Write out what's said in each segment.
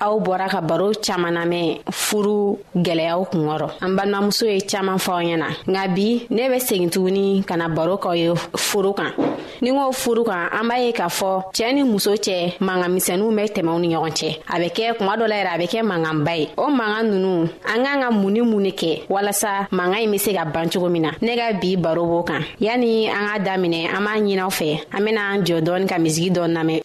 aw bɔra ka baro caaman namɛn furu gwɛlɛyaw kungɔrɔ an balimamuso ye caaman fɔ aw ɲɛna nka bi ne be segin tuguni ka na baro kaw ye furu kan ni k'o furu kan an b'a ye k'a fɔ cɛɛ ni muso cɛ mankan misɛnuw bɛ tɛmɛw ni ɲɔgɔn cɛ a bɛ kɛ kuma dɔ la yɛrɛ a bɛ kɛ mankanba ye o mankan nunu an k'an ka mun ni mun ne kɛ walasa mankan ɲi be se ka ban cogo min na ne ka bi baro b'o kan yani an k'a daminɛ an b'a ɲinaw fɛ an bena an jɔ dɔɔni ka misigi dɔ namɛn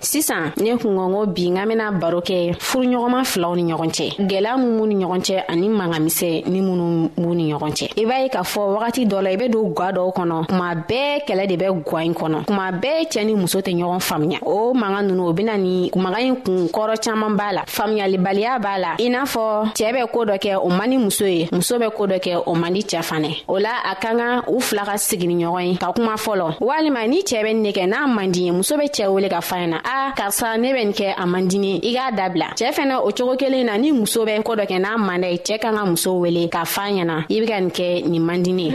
sisan ne kun kɔnko bi n ka bɛna baro kɛ furuɲɔgɔnma filaw ni ɲɔgɔn cɛ gwɛlɛya min b'u ni ɲɔgɔn cɛ ani mangamisɛ ni minnu b'u ni ɲɔgɔn cɛ i b'a ye k'a fɔ wagati dɔ la i bɛ don gwa dɔw kɔnɔ kuma bɛɛ kɛlɛ de bɛ gwa in kɔnɔ kuma bɛɛ cɛɛ ni muso tɛ ɲɔgɔn faamuya o manga nunu o bɛna ni maga ɲi kun kɔrɔ caaman b'a la faamuyalibaliya b'a la i n'a fɔ cɛɛ bɛ koo dɔ kɛ o man ni muso ye muso bɛ koo dɔ kɛ o man di cɛɛ fanɛ o la a ka kan u fila ka sigini ɲɔgɔn ye ka kuma fɔlɔ walima ni cɛɛ bɛ ne kɛ n'a man di ye muso bɛ cɛɛ wele ka fa ɲɛna a karisa ne bɛ nin kɛ a man dini i k'a dabila cɛɛ fɛnɛ o cogo kelen na ni muso bɛ ko dɔ kɛ n'a man da ye cɛɛ kan ka muso wele ka fa ɲɛna i be ka nin kɛ nin man dini ye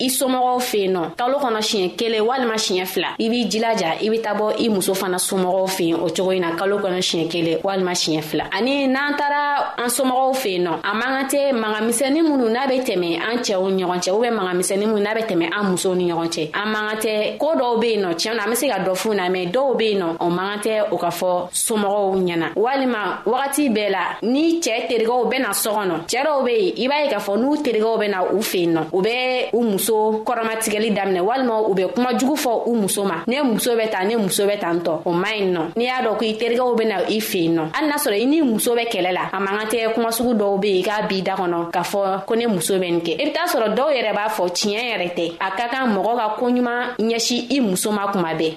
i somɔgɔw fɛ yen nɔ kalo kɔnɔ siɲɛ kelen walima siɲɛ fila i b'i jilaja i bɛ taa bɔ i muso fana somɔgɔw fɛ yen o cogo in na kalo kɔnɔ siɲɛ kelen walima siɲɛ fila ani n'an taara an somɔgɔw fɛ yen nɔ a man kan tɛ mangamisɛnni minnu n'a bɛ tɛmɛ an cɛw ni ɲɔgɔn cɛ u bɛ mangamisɛnni minnu n'a bɛ tɛmɛ an musow ni ɲɔgɔn cɛ an man kan tɛ ko dɔw bɛ yen nɔ tiɲɛ na an bɛ se ka dɔ f'u na mɛ dɔw bɛ yen nɔ o man kan tɛ o ka fɔ somɔgɔw ɲɛna walima wagati bɛɛ la ni cɛɛ terigɛw bena sɔ kɔnɔ cɛɛ dɔw be yen i b'a ye k'a fɔ n'u terigɛw bena u fen nɔ u be u muso kɔrɔmatigɛli daminɛ walima u be kuma jugu fɔ u muso ma ne muso bɛ ta ne muso bɛ tan tɔ o man ɲi nɔ n'i y'a dɔn ko i terigɛw bena i fen nɔ hali n'a sɔrɔ i n'i muso bɛ kɛlɛ la a man ka tɛ kuma sugu dɔw be yen k'a b'i da kɔnɔ k'a fɔ ko ne muso bɛ nin kɛ i be t'a sɔrɔ dɔw yɛrɛ b'a fɔ tiɲɛ yɛrɛ tɛ a ka kan mɔgɔ ka koɲuman ɲɛsi i muso ma kuma bɛɛ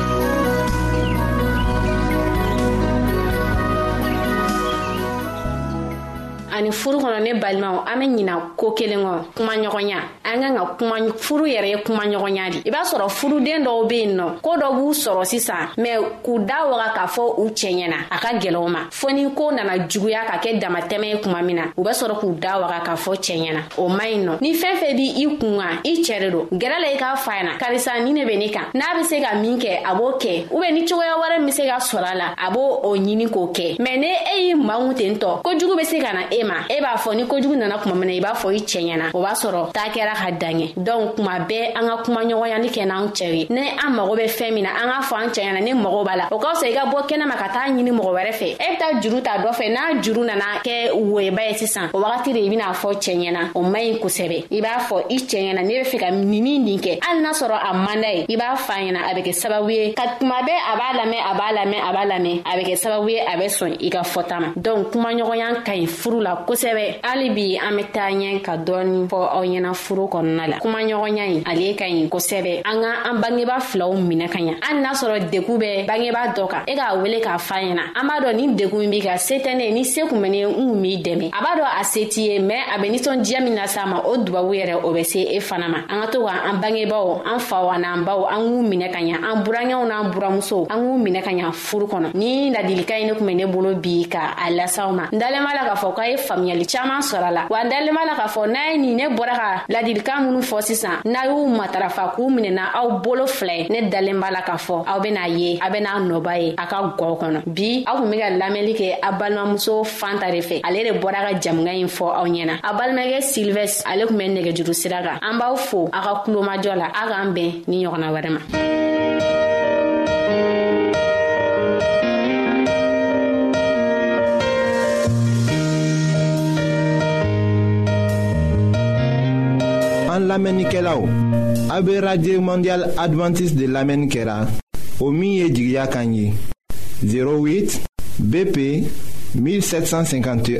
ani furu kɔnɔ ne balimaw an be ɲina ko kelen kɔ kuma ɲɔgɔnya an kan ka kuma furu yɛrɛ ye kuma ɲɔgɔnya di i b'a sɔrɔ furuden dɔw be yen nɔ ko dɔ b'u sɔrɔ sisan mɛ k'u da waga k'a fɔ u cɛɲɛna a ka gɛlɛw ma fɔ ni ko nana juguya ka kɛ damatɛmɛ ye kuma min na u bɛ sɔrɔ k'u da waga k'a fɔ cɛɛ ɲɛna o man ɲi nɔ ni fɛn fɛn b' i kun kan i cɛɛ de don gɛrɛ la i k'a fa ɲɛna karisa ni ne be ne kan n'a be se ka min kɛ a b'o kɛ u be ni cogoya wɛrɛ min be se ka sɔrɔ a la a b'o o ɲini k'o kɛ mɛn ni e y'i mangu ten tɔ kojugu be se ka na e ma e b'a fɔ ni kojugu nana kuma min na i b'a fɔ i cɛɛ ɲɛna o b'a sɔrɔ taa kɛra ka danɲɛ dɔnku kuma bɛɛ an ka kuma ɲɔgɔnyani kɛ n'an cɛw ye ni an mago be fɛn min na an k'a fɔ an cɛɛ ɲɛna ne mago b'a la o ka fisa i ka bɔ kɛnɛma ka taa ɲini mɔgɔ wɛrɛ fɛ e bɛ taa juru ta dɔ fɛ n'a juru nana kɛ woyeba ye sisan o wagati de i bɛna fɔ cɛ ɲɛna o man ɲi kosɛbɛ i b'a fɔ i cɛ ɲɛna ne bɛ fɛ ka nin ni nin kɛ hali n'a sɔrɔ a man d'a ye i b'a fɔ a ɲɛna a bɛ kɛ sababu ye ka tuma bɛɛ a b'a lamɛn a b'a lamɛn a b'a lamɛn a bɛ kɛ sababu ye a bɛ sɔn i ka fɔta ma donc kumaɲɔgɔnya ka ɲi furu la kosɛbɛ hali bi an be taa ɲɛ ka dɔɔni fɔ aw ɲɛna furu kɔnɔna la kumaɲɔgɔnya ye ale ka ɲi kosɛbɛ an ka an bangeba filaw minɛ ka ɲa hali n'a sɔrɔ degu bɛ bangeba dɔ kan e k'a wele k'a fa ɲɛna an b'a dɔn ni degu min b'i ka se tɛ ne ni se kun bɛ ne n kun b'i dɛmɛ a b'a dɔn a se t'i ye mɛn a bɛ nisɔndiya min lase a ma o dubabu yɛrɛ o bɛ se e fana ma an ka to ka an bangebaw an faw an'an baw an k'u minɛ ka ɲa an burankɛw n'an buramusow an k'u minɛ ka ɲa furu kɔnɔ ni ladilikan ye ne tun bɛ ne bolo bi ka a lasaw ma n dalen b'a la k'a fɔ k'a ye faamuyali caman sɔrɔ a la wa n dalen b'a la k'a fɔ n'a ye nin ne bɔra ka ladilikan minnu fɔ sisan n'a y'u matarafa k'u minɛna aw bolo fila ye ne dalen b'a la k'a fɔ aw bɛna ye a bɛna nɔba ye a ka gɔw kɔnɔ bi aw tun bɛ ka lamɛnli kɛ a balimamuso fanta de fɛ ale de bɔra ka jamukan in fɔ aw ɲɛna a balimakɛ silvɛ ale tun bɛ nɛgɛjuru sira kan an b'aw fo a ka kulomajɔ la a k'an bɛn ni ɲɔgɔnna wɛrɛ ma an lamɛnnikɛlaw a be radio mondial adventiste de lamɛnni kɛra o min ye jigiya kan ye 08 bp 1751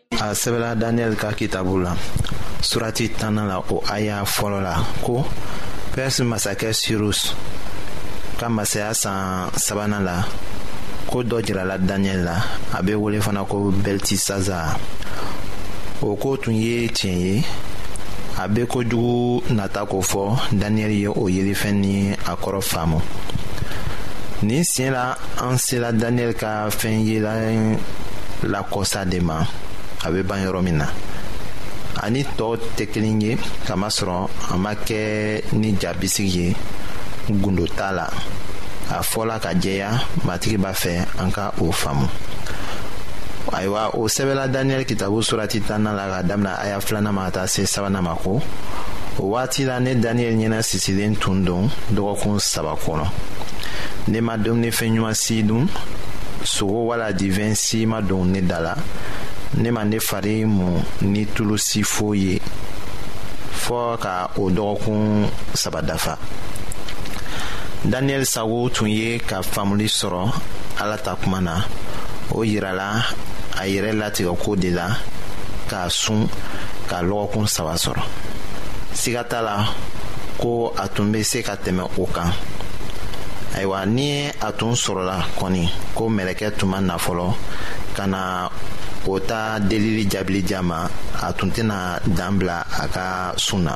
a sɛbɛla daniyɛli ka kitabu la surati tanna la o aya fɔlɔ la ko pɛrisi masakɛ sirus ka masaya san sabanan la ko dɔ jirala daniyɛli la a bɛ wele fana ko bɛlitisaza o ko tun ye tiɲɛ ye a bɛ kojugu nata ko fɔ daniyɛli ye o yelifɛn ni a kɔrɔ faamu nin siɲɛ la an sera daniyɛli ka a fɛn yela lakɔsa de ma a bɛ ban yɔrɔ min na ani tɔw tɛ kelen ye kamasɔrɔ a ma kɛ ni jabisigi ye gundo t'a la a fɔla ka jɛya matigi b'a fɛ an ka o faamu ayiwa o sɛbɛla daniyɛli kitabu surati tannan la ka damina a y'a filanan ma ka taa se sabanan ma ko o waati la ne daniyɛli ɲɛna sisilen tun don dɔgɔkun saba kɔnɔ ne ma dumunifɛn ɲuman si dun sogo wala divɛn si ma don ne da la ne ma ne fari mun ni tulu si foyi ye fɔɔ ka o dɔgɔkun saba dafa daniyɛli sago tun ye ka faamuli sɔrɔ ala ta kuma na o yirala a a yɛrɛ latigɛ ko de la k'a sun ka lɔgɔkun saba sɔrɔ siga t'a la ko a tun bɛ se ka tɛmɛ o kan ayiwa ni a tun sɔrɔla kɔni ko mɛlɛkɛ tun ma na fɔlɔ ka na o ta delili jaabili di a ma a tun tɛna dan bila a ka sun na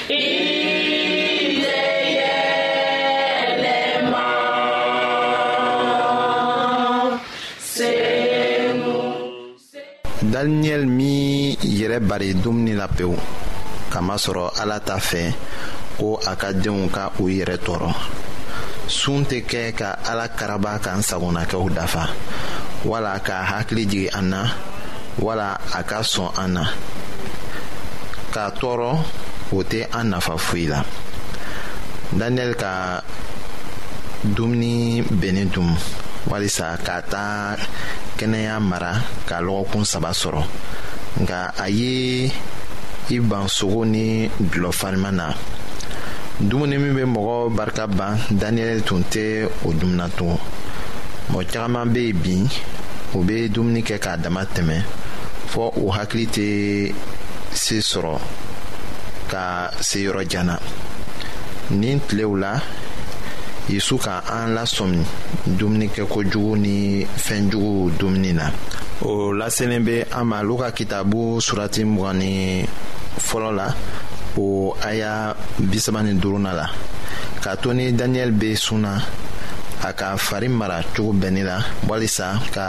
daniyɛli min yɛrɛ bari dumuni la pewu kamasɔrɔ ala t'a fɛ ko a ka denw ka u yɛrɛ tɔɔrɔ sun tɛ kɛ ka ala karaba ka n sagonakɛw dafa wala ka hakili jigin an na wala a ka sɔn an na a tɔɔrɔ o tɛ an nafa foyi la daniel ka dumuni bennen dun walisa k'a ta kɛnɛya mara ka lɔgɔkun saba sɔrɔ nka a ye i ban sogo ni dulɔ farima na dumuni min bɛ mɔgɔ barika ban daniel tun tɛ o dumuna tun mɔgɔ caman bɛ yen bi u bɛ dumuni kɛ k'a dama tɛmɛn fɔ u hakili tɛ se sɔrɔ ka se yɔrɔ jan na nin tilew la yesu ka an lasɔmi dumunikɛ kojugu ni fɛn juguw dumuni na o lasennen bɛ an ma luka kitabu surati mugan ni fɔlɔ la o aya bisaba ni duuruna la k'a to ni daniyɛli bɛ sun na a ka fari mara cogo bɛnni la walisa ka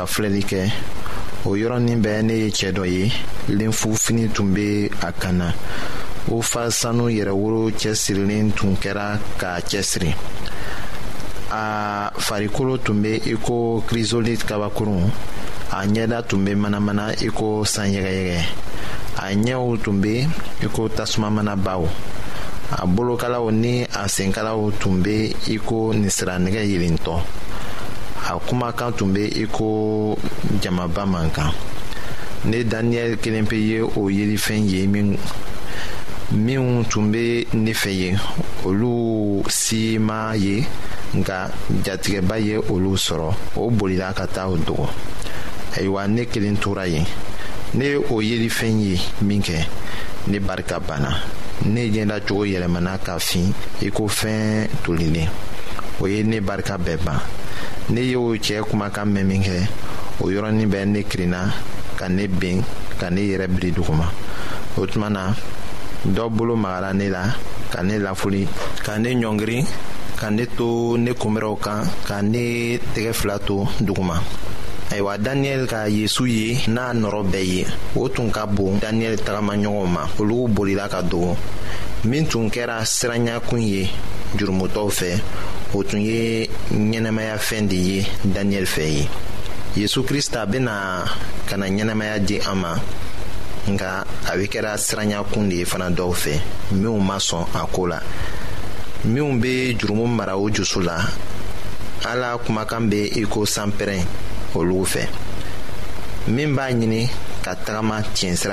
a filɛli kɛ o yɔrɔnin bɛɛ ne ye cɛ dɔ ye lenfu fini tun bɛ a kan na o fa sanu yɛrɛworo cɛsirilen tun kɛra k'a cɛsiri a farikolo tun bɛ i ko kirizolit kabakurun a ɲɛda tun bɛ manamana i ko sanyɛgɛyɛgɛ a ɲɛw tun bɛ i ko tasuma mana baw a bolokalaw ni a senkalaw tun bɛ i ko nisiranɛgɛ yelentɔ a kuma kan tun bɛ i ko jamaba man kan ne daniyɛli kelen pe ye o yelifɛn ye min minnu tun bɛ ne fɛ yen olu si ma ye nka jatigɛba ye olu sɔrɔ o bolila ka taa o dogo ayiwa ne kelen tora yen ne ye o yelifɛn ye min kɛ ne barika banna ne ɲɛdacogo yɛlɛmana ka fin i ko fɛn tolilen o ye ne barika bɛɛ ban ne y'o cɛɛ kumakan mɛn min kɛ o yɔrɔnin bɛɛ ne kirinna ka ne ben ka ne yɛrɛ biri duguma o tuma na dɔ bolo magara ne la ka ne lafuli ka ne ɲɔngiri ka ne to ne kunbɛrɛw kan ka ne tɛgɛ fila to duguma ayiwa daniyɛli ka yezu ye n'a nɔrɔ bɛɛ ye o tun ka bon daniyɛli tagamaɲɔgɔnw ma olu bolila ka dogo min tun kɛra siranyakun ye jurumutɔw fɛ o tun ye ɲɛnɛmayafɛn de ye daniyɛli fɛ ye yesu krista bɛna ka na ɲɛnɛmaya di an ma nka a bɛ kɛra siranyakun de ye fana dɔw fɛ minnu ma sɔn a ko la minnu bɛ jurumu mara o jusu la ala kumakan bɛ i ko sanpɛrɛn olu fɛ min b'a ɲini ka tagama tiɲɛsira